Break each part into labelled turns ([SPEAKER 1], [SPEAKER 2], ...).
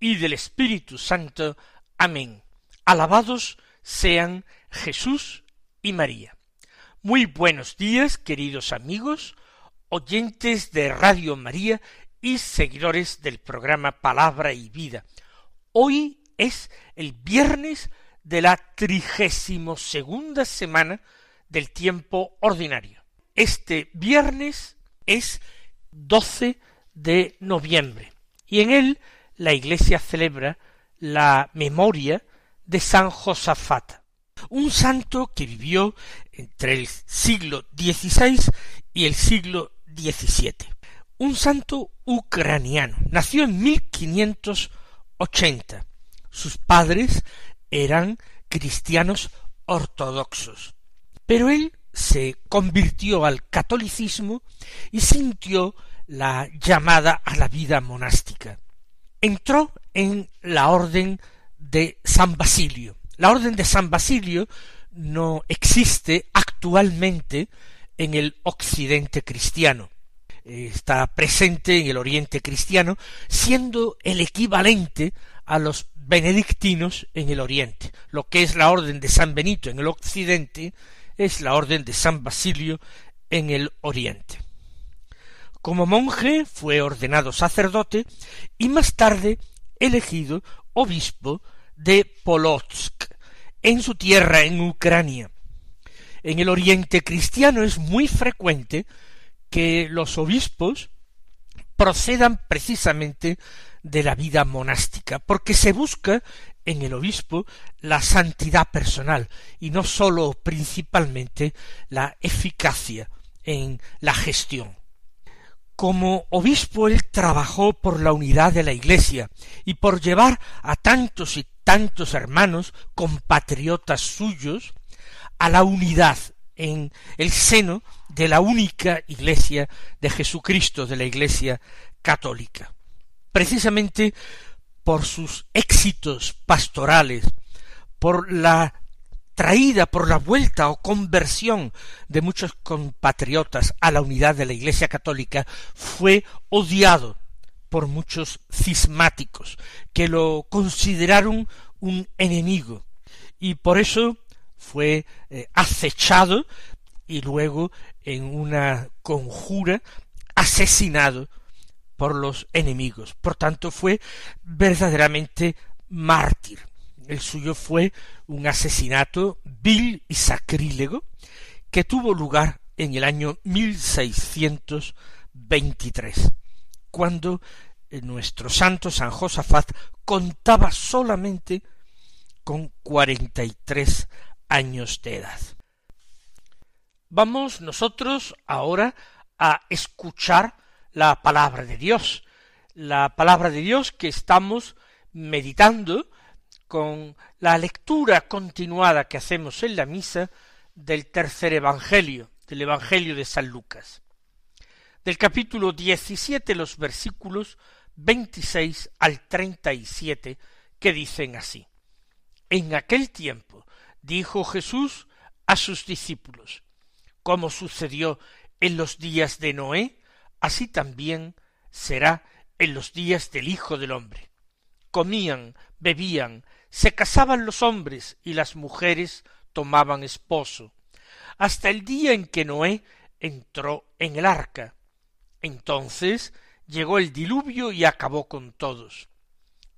[SPEAKER 1] y del Espíritu Santo. Amén. Alabados sean Jesús y María. Muy buenos días, queridos amigos, oyentes de Radio María y seguidores del programa Palabra y Vida. Hoy es el viernes de la trigésimo segunda semana del tiempo ordinario. Este viernes es 12 de noviembre y en él la Iglesia celebra la memoria de San Josafat, un santo que vivió entre el siglo XVI y el siglo XVII. Un santo ucraniano. Nació en 1580. Sus padres eran cristianos ortodoxos. Pero él se convirtió al catolicismo y sintió la llamada a la vida monástica. Entró en la orden de San Basilio. La orden de San Basilio no existe actualmente en el occidente cristiano. Está presente en el oriente cristiano, siendo el equivalente a los benedictinos en el oriente. Lo que es la orden de San Benito en el occidente es la orden de San Basilio en el oriente. Como monje fue ordenado sacerdote y más tarde elegido obispo de Polotsk, en su tierra en Ucrania. En el oriente cristiano es muy frecuente que los obispos procedan precisamente de la vida monástica, porque se busca en el obispo la santidad personal y no sólo principalmente la eficacia en la gestión. Como obispo él trabajó por la unidad de la Iglesia y por llevar a tantos y tantos hermanos compatriotas suyos a la unidad en el seno de la única Iglesia de Jesucristo, de la Iglesia católica. Precisamente por sus éxitos pastorales, por la traída por la vuelta o conversión de muchos compatriotas a la unidad de la Iglesia católica, fue odiado por muchos cismáticos, que lo consideraron un enemigo, y por eso fue eh, acechado y luego en una conjura asesinado por los enemigos. Por tanto, fue verdaderamente mártir. El suyo fue un asesinato vil y sacrílego que tuvo lugar en el año 1623, cuando eh, nuestro santo San Josafat contaba solamente con cuarenta y tres años de edad. Vamos nosotros ahora a escuchar la palabra de Dios, la palabra de Dios que estamos meditando con la lectura continuada que hacemos en la misa del tercer Evangelio, del Evangelio de San Lucas. Del capítulo diecisiete los versículos veintiséis al treinta y siete que dicen así. En aquel tiempo dijo Jesús a sus discípulos, como sucedió en los días de Noé, así también será en los días del Hijo del Hombre. Comían, bebían, se casaban los hombres y las mujeres tomaban esposo, hasta el día en que Noé entró en el arca. Entonces llegó el diluvio y acabó con todos.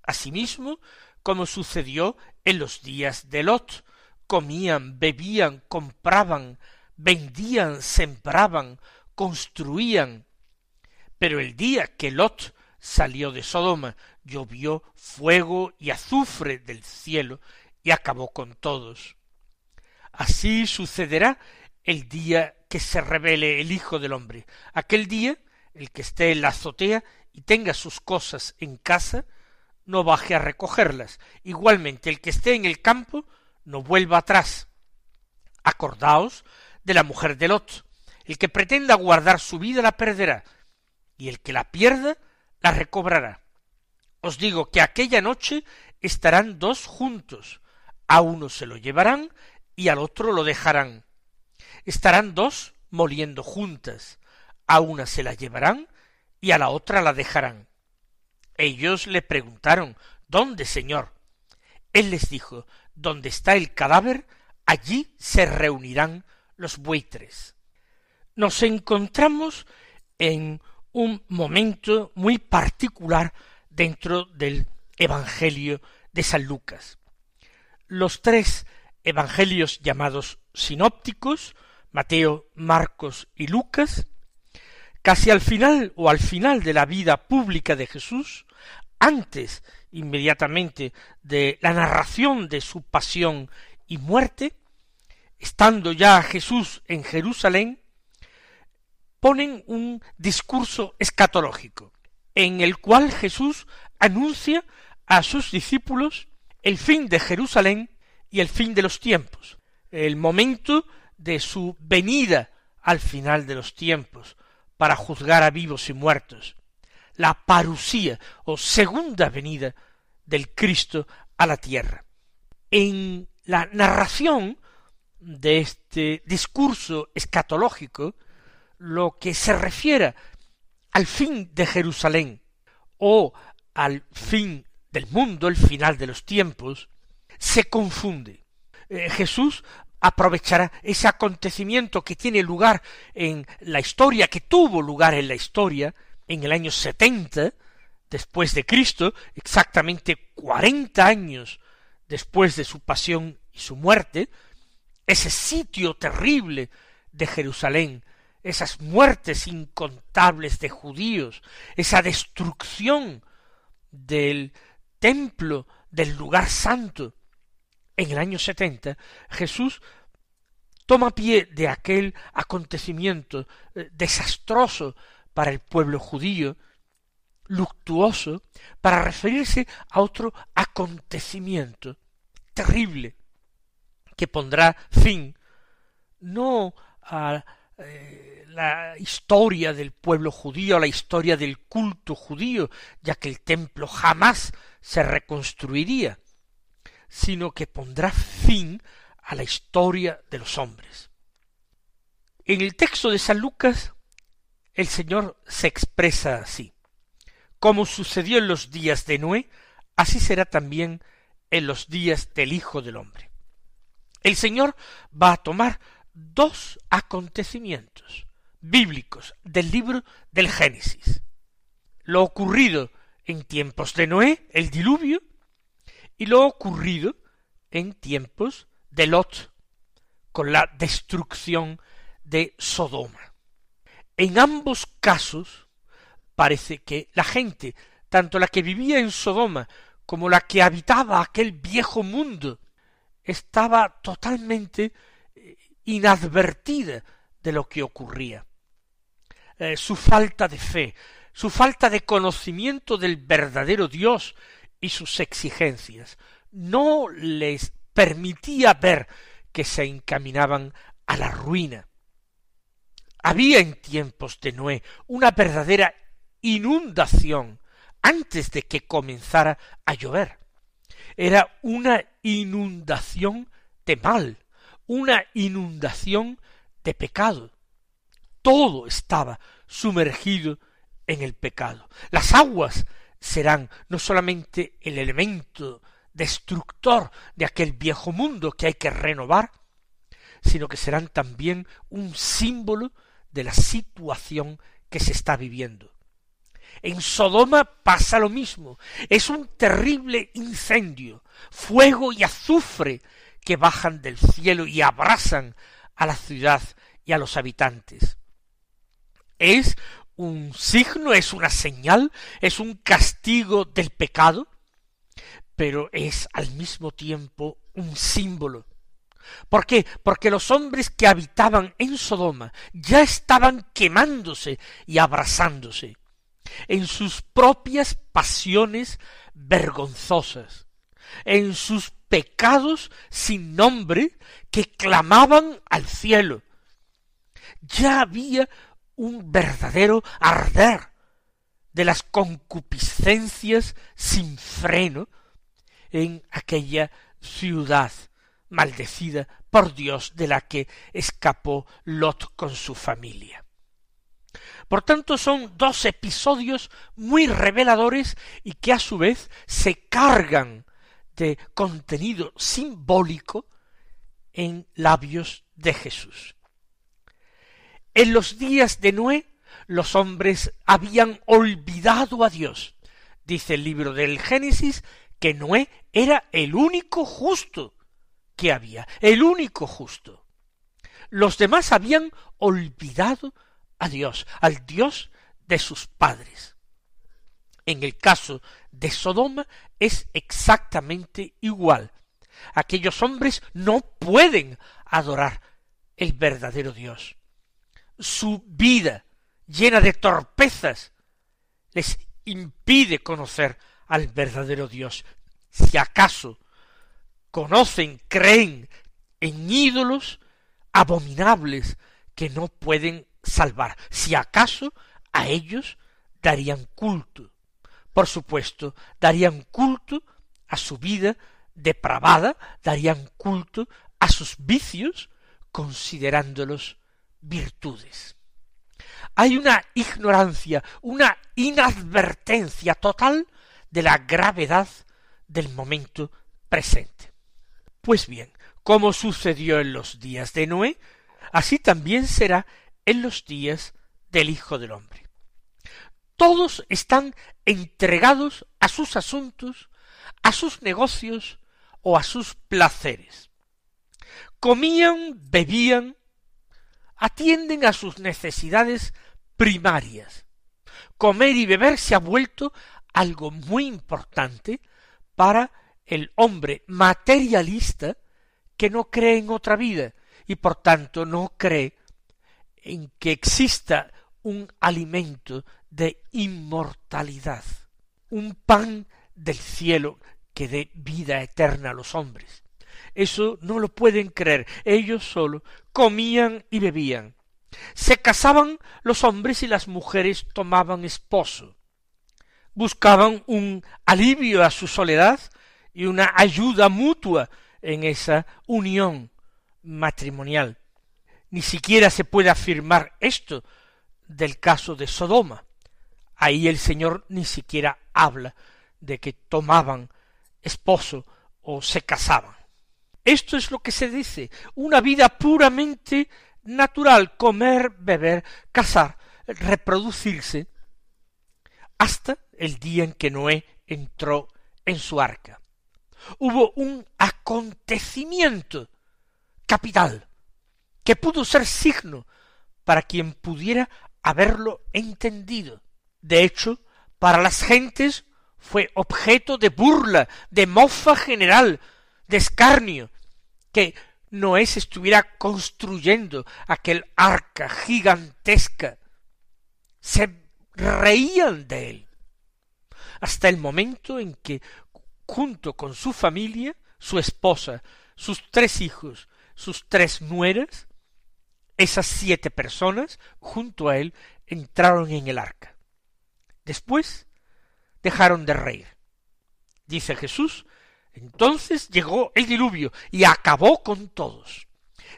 [SPEAKER 1] Asimismo, como sucedió en los días de Lot, comían, bebían, compraban, vendían, sembraban, construían. Pero el día que Lot salió de Sodoma, llovió fuego y azufre del cielo y acabó con todos. Así sucederá el día que se revele el Hijo del Hombre. Aquel día, el que esté en la azotea y tenga sus cosas en casa, no baje a recogerlas. Igualmente el que esté en el campo no vuelva atrás. Acordaos de la mujer de Lot. El que pretenda guardar su vida la perderá, y el que la pierda la recobrará. Os digo que aquella noche estarán dos juntos, a uno se lo llevarán y al otro lo dejarán. Estarán dos moliendo juntas, a una se la llevarán y a la otra la dejarán. Ellos le preguntaron ¿Dónde, señor? Él les dijo Donde está el cadáver, allí se reunirán los buitres. Nos encontramos en un momento muy particular dentro del Evangelio de San Lucas. Los tres evangelios llamados sinópticos, Mateo, Marcos y Lucas, casi al final o al final de la vida pública de Jesús, antes inmediatamente de la narración de su pasión y muerte, estando ya Jesús en Jerusalén, ponen un discurso escatológico, en el cual Jesús anuncia a sus discípulos el fin de Jerusalén y el fin de los tiempos, el momento de su venida al final de los tiempos, para juzgar a vivos y muertos, la parusía o segunda venida del Cristo a la tierra. En la narración de este discurso escatológico, lo que se refiere al fin de Jerusalén o al fin del mundo, el final de los tiempos, se confunde. Eh, Jesús aprovechará ese acontecimiento que tiene lugar en la historia, que tuvo lugar en la historia, en el año setenta después de Cristo, exactamente cuarenta años después de su pasión y su muerte, ese sitio terrible de Jerusalén, esas muertes incontables de judíos, esa destrucción del templo, del lugar santo, en el año setenta, Jesús toma pie de aquel acontecimiento eh, desastroso para el pueblo judío, luctuoso, para referirse a otro acontecimiento terrible que pondrá fin no a eh, la historia del pueblo judío, la historia del culto judío, ya que el templo jamás se reconstruiría, sino que pondrá fin a la historia de los hombres. En el texto de San Lucas, el Señor se expresa así. Como sucedió en los días de Noé, así será también en los días del Hijo del Hombre. El Señor va a tomar dos acontecimientos bíblicos del libro del Génesis. Lo ocurrido en tiempos de Noé, el diluvio, y lo ocurrido en tiempos de Lot, con la destrucción de Sodoma. En ambos casos parece que la gente, tanto la que vivía en Sodoma como la que habitaba aquel viejo mundo, estaba totalmente inadvertida de lo que ocurría. Eh, su falta de fe, su falta de conocimiento del verdadero Dios y sus exigencias no les permitía ver que se encaminaban a la ruina. Había en tiempos de Noé una verdadera inundación antes de que comenzara a llover. Era una inundación de mal, una inundación de pecado. Todo estaba sumergido en el pecado. Las aguas serán no solamente el elemento destructor de aquel viejo mundo que hay que renovar, sino que serán también un símbolo de la situación que se está viviendo. En Sodoma pasa lo mismo. Es un terrible incendio, fuego y azufre que bajan del cielo y abrasan a la ciudad y a los habitantes. Es un signo, es una señal, es un castigo del pecado, pero es al mismo tiempo un símbolo. ¿Por qué? Porque los hombres que habitaban en Sodoma ya estaban quemándose y abrasándose. en sus propias pasiones vergonzosas, en sus pecados sin nombre que clamaban al cielo. Ya había un verdadero arder de las concupiscencias sin freno en aquella ciudad maldecida por Dios de la que escapó Lot con su familia. Por tanto, son dos episodios muy reveladores y que a su vez se cargan de contenido simbólico en labios de Jesús. En los días de Noé, los hombres habían olvidado a Dios. Dice el libro del Génesis que Noé era el único justo que había, el único justo. Los demás habían olvidado a Dios, al Dios de sus padres. En el caso de Sodoma es exactamente igual. Aquellos hombres no pueden adorar el verdadero Dios. Su vida llena de torpezas les impide conocer al verdadero Dios. Si acaso conocen, creen en ídolos abominables que no pueden salvar, si acaso a ellos darían culto. Por supuesto, darían culto a su vida depravada, darían culto a sus vicios, considerándolos virtudes. Hay una ignorancia, una inadvertencia total de la gravedad del momento presente. Pues bien, como sucedió en los días de Noé, así también será en los días del Hijo del Hombre. Todos están entregados a sus asuntos, a sus negocios o a sus placeres. Comían, bebían, atienden a sus necesidades primarias. Comer y beber se ha vuelto algo muy importante para el hombre materialista que no cree en otra vida y por tanto no cree en que exista un alimento de inmortalidad, un pan del cielo que dé vida eterna a los hombres. Eso no lo pueden creer. Ellos solo comían y bebían. Se casaban los hombres y las mujeres tomaban esposo. Buscaban un alivio a su soledad y una ayuda mutua en esa unión matrimonial. Ni siquiera se puede afirmar esto del caso de Sodoma. Ahí el Señor ni siquiera habla de que tomaban esposo o se casaban. Esto es lo que se dice, una vida puramente natural, comer, beber, casar, reproducirse, hasta el día en que Noé entró en su arca. Hubo un acontecimiento capital que pudo ser signo para quien pudiera haberlo entendido. De hecho, para las gentes fue objeto de burla, de mofa general, de escarnio, que Noé se estuviera construyendo aquel arca gigantesca. Se reían de él. Hasta el momento en que, junto con su familia, su esposa, sus tres hijos, sus tres nueras, esas siete personas, junto a él, entraron en el arca. Después dejaron de reír. Dice Jesús, entonces llegó el diluvio y acabó con todos.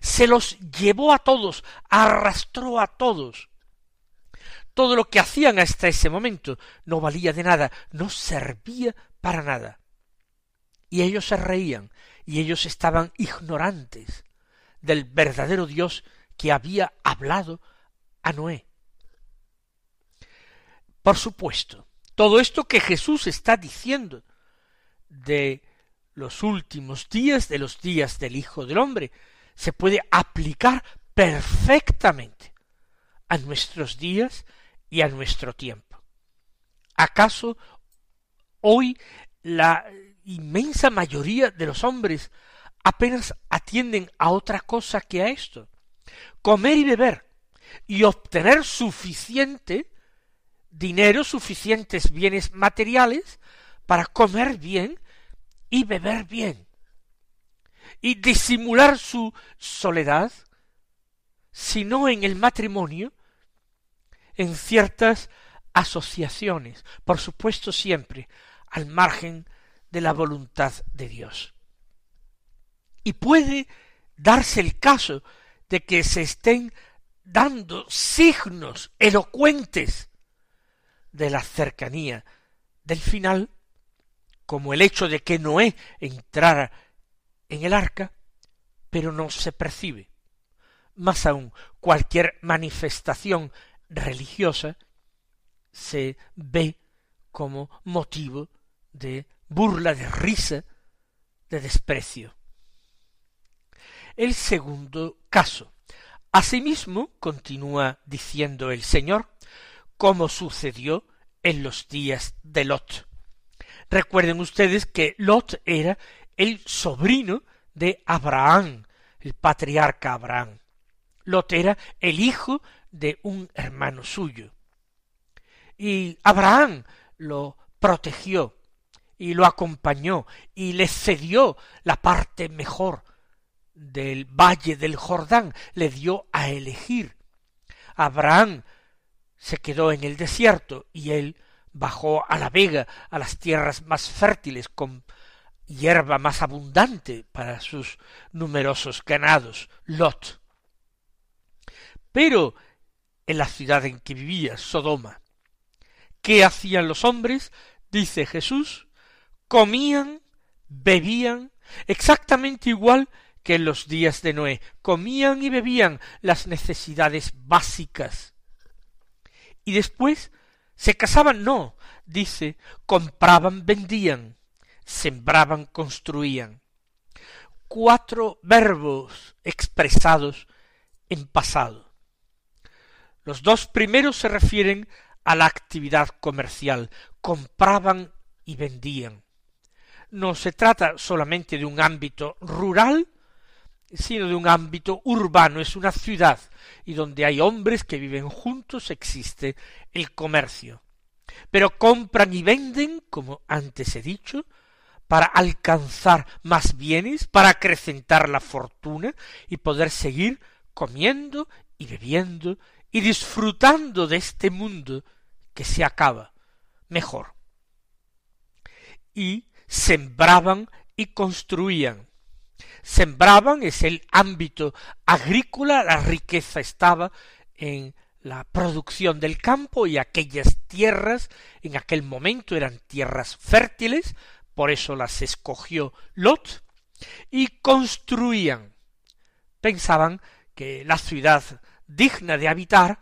[SPEAKER 1] Se los llevó a todos, arrastró a todos. Todo lo que hacían hasta ese momento no valía de nada, no servía para nada. Y ellos se reían, y ellos estaban ignorantes del verdadero Dios que había hablado a Noé. Por supuesto, todo esto que Jesús está diciendo de los últimos días, de los días del Hijo del Hombre, se puede aplicar perfectamente a nuestros días y a nuestro tiempo. ¿Acaso hoy la inmensa mayoría de los hombres apenas atienden a otra cosa que a esto? comer y beber y obtener suficiente dinero, suficientes bienes materiales para comer bien y beber bien, y disimular su soledad, sino en el matrimonio, en ciertas asociaciones, por supuesto siempre al margen de la voluntad de Dios. Y puede darse el caso de que se estén dando signos elocuentes de la cercanía del final, como el hecho de que Noé entrara en el arca, pero no se percibe. Más aún, cualquier manifestación religiosa se ve como motivo de burla, de risa, de desprecio. El segundo caso. Asimismo, continúa diciendo el Señor, como sucedió en los días de Lot. Recuerden ustedes que Lot era el sobrino de Abraham, el patriarca Abraham. Lot era el hijo de un hermano suyo. Y Abraham lo protegió y lo acompañó y le cedió la parte mejor del valle del Jordán, le dio a elegir. Abraham se quedó en el desierto y él bajó a la vega, a las tierras más fértiles, con hierba más abundante para sus numerosos ganados, Lot. Pero en la ciudad en que vivía, Sodoma, ¿qué hacían los hombres? Dice Jesús, comían, bebían, exactamente igual que en los días de Noé, comían y bebían las necesidades básicas. Y después se casaban, no, dice, compraban, vendían, sembraban, construían. Cuatro verbos expresados en pasado. Los dos primeros se refieren a la actividad comercial, compraban y vendían no se trata solamente de un ámbito rural, sino de un ámbito urbano, es una ciudad, y donde hay hombres que viven juntos existe el comercio. Pero compran y venden, como antes he dicho, para alcanzar más bienes, para acrecentar la fortuna y poder seguir comiendo y bebiendo y disfrutando de este mundo que se acaba mejor. Y sembraban y construían. Sembraban es el ámbito agrícola, la riqueza estaba en la producción del campo y aquellas tierras en aquel momento eran tierras fértiles, por eso las escogió Lot, y construían. Pensaban que la ciudad digna de habitar,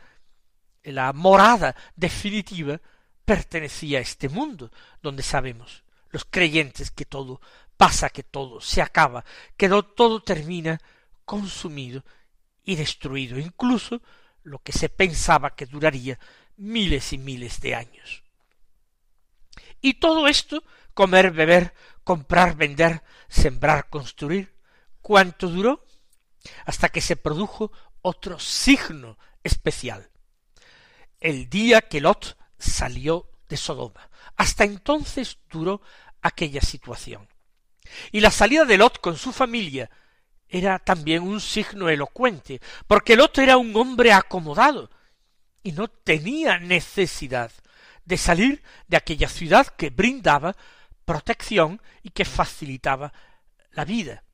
[SPEAKER 1] la morada definitiva, pertenecía a este mundo, donde sabemos los creyentes que todo pasa, que todo se acaba, que todo termina consumido y destruido, incluso lo que se pensaba que duraría miles y miles de años. Y todo esto, comer, beber, comprar, vender, sembrar, construir, ¿cuánto duró? Hasta que se produjo otro signo especial. El día que Lot salió de Sodoma. Hasta entonces duró aquella situación. Y la salida de Lot con su familia era también un signo elocuente, porque Lot era un hombre acomodado y no tenía necesidad de salir de aquella ciudad que brindaba protección y que facilitaba la vida.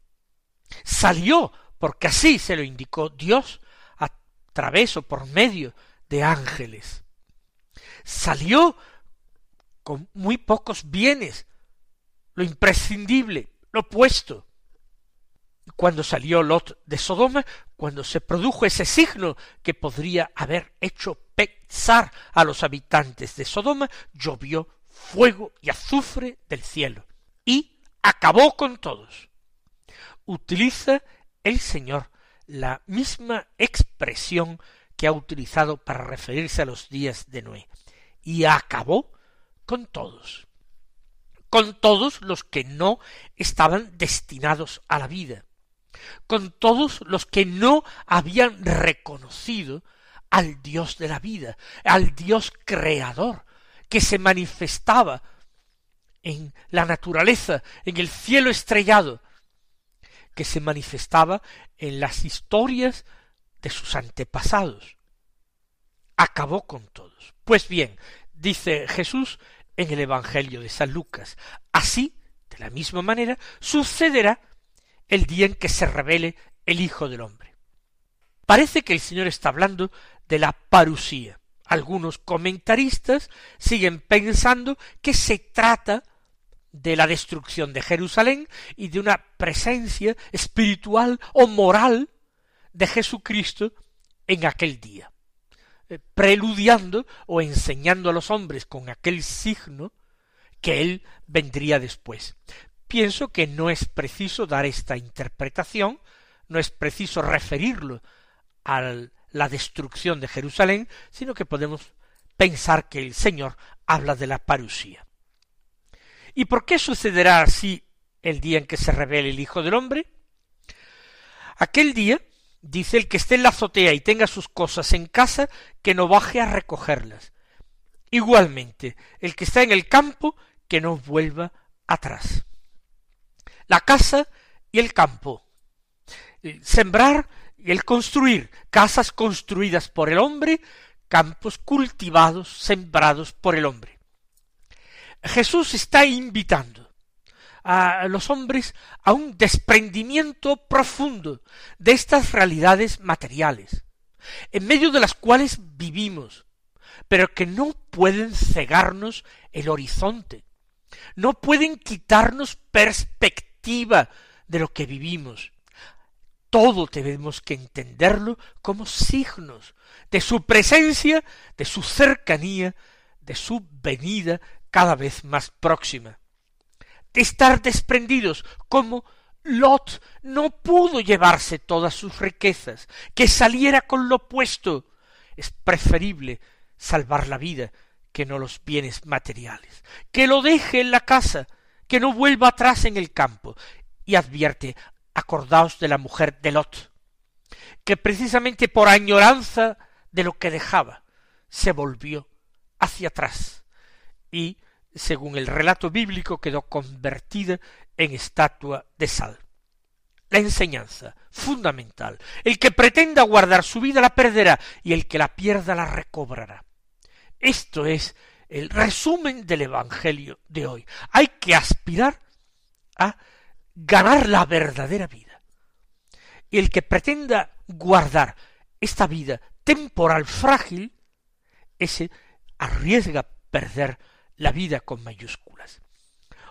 [SPEAKER 1] Salió porque así se lo indicó Dios a través o por medio de ángeles. Salió con muy pocos bienes, lo imprescindible, lo puesto. Cuando salió Lot de Sodoma, cuando se produjo ese signo que podría haber hecho pensar a los habitantes de Sodoma, llovió fuego y azufre del cielo y acabó con todos. Utiliza el Señor la misma expresión que ha utilizado para referirse a los días de Noé y acabó con todos, con todos los que no estaban destinados a la vida, con todos los que no habían reconocido al Dios de la vida, al Dios creador, que se manifestaba en la naturaleza, en el cielo estrellado, que se manifestaba en las historias de sus antepasados. Acabó con todos. Pues bien, dice Jesús en el Evangelio de San Lucas, así, de la misma manera, sucederá el día en que se revele el Hijo del Hombre. Parece que el Señor está hablando de la parusía. Algunos comentaristas siguen pensando que se trata de la destrucción de Jerusalén y de una presencia espiritual o moral de Jesucristo en aquel día, preludiando o enseñando a los hombres con aquel signo que él vendría después. Pienso que no es preciso dar esta interpretación, no es preciso referirlo a la destrucción de Jerusalén, sino que podemos pensar que el Señor habla de la parusía. ¿Y por qué sucederá así el día en que se revele el Hijo del Hombre? Aquel día, dice el que esté en la azotea y tenga sus cosas en casa, que no baje a recogerlas. Igualmente, el que está en el campo, que no vuelva atrás. La casa y el campo. Sembrar y el construir casas construidas por el hombre, campos cultivados, sembrados por el hombre. Jesús está invitando a los hombres a un desprendimiento profundo de estas realidades materiales, en medio de las cuales vivimos, pero que no pueden cegarnos el horizonte, no pueden quitarnos perspectiva de lo que vivimos, todo tenemos que entenderlo como signos de su presencia, de su cercanía, de su venida cada vez más próxima. Estar desprendidos como Lot no pudo llevarse todas sus riquezas, que saliera con lo puesto. Es preferible salvar la vida que no los bienes materiales. Que lo deje en la casa, que no vuelva atrás en el campo. Y advierte, acordaos de la mujer de Lot, que precisamente por añoranza de lo que dejaba, se volvió hacia atrás y, según el relato bíblico, quedó convertida en estatua de sal. La enseñanza fundamental. El que pretenda guardar su vida la perderá y el que la pierda la recobrará. Esto es el resumen del Evangelio de hoy. Hay que aspirar a ganar la verdadera vida. Y el que pretenda guardar esta vida temporal frágil, ese arriesga perder la vida con mayúsculas.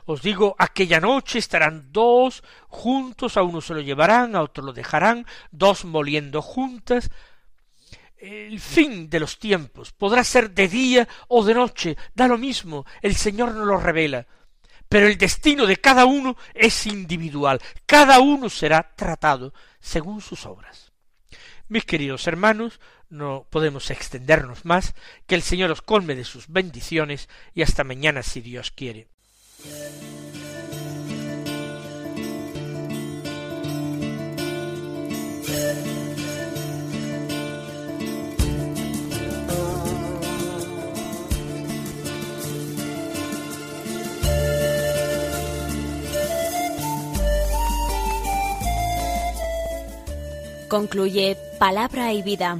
[SPEAKER 1] Os digo, aquella noche estarán dos juntos, a uno se lo llevarán, a otro lo dejarán, dos moliendo juntas. El fin de los tiempos podrá ser de día o de noche, da lo mismo, el Señor no lo revela pero el destino de cada uno es individual, cada uno será tratado según sus obras. Mis queridos hermanos, no podemos extendernos más, que el Señor os colme de sus bendiciones y hasta mañana si Dios quiere.
[SPEAKER 2] Concluye Palabra y Vida,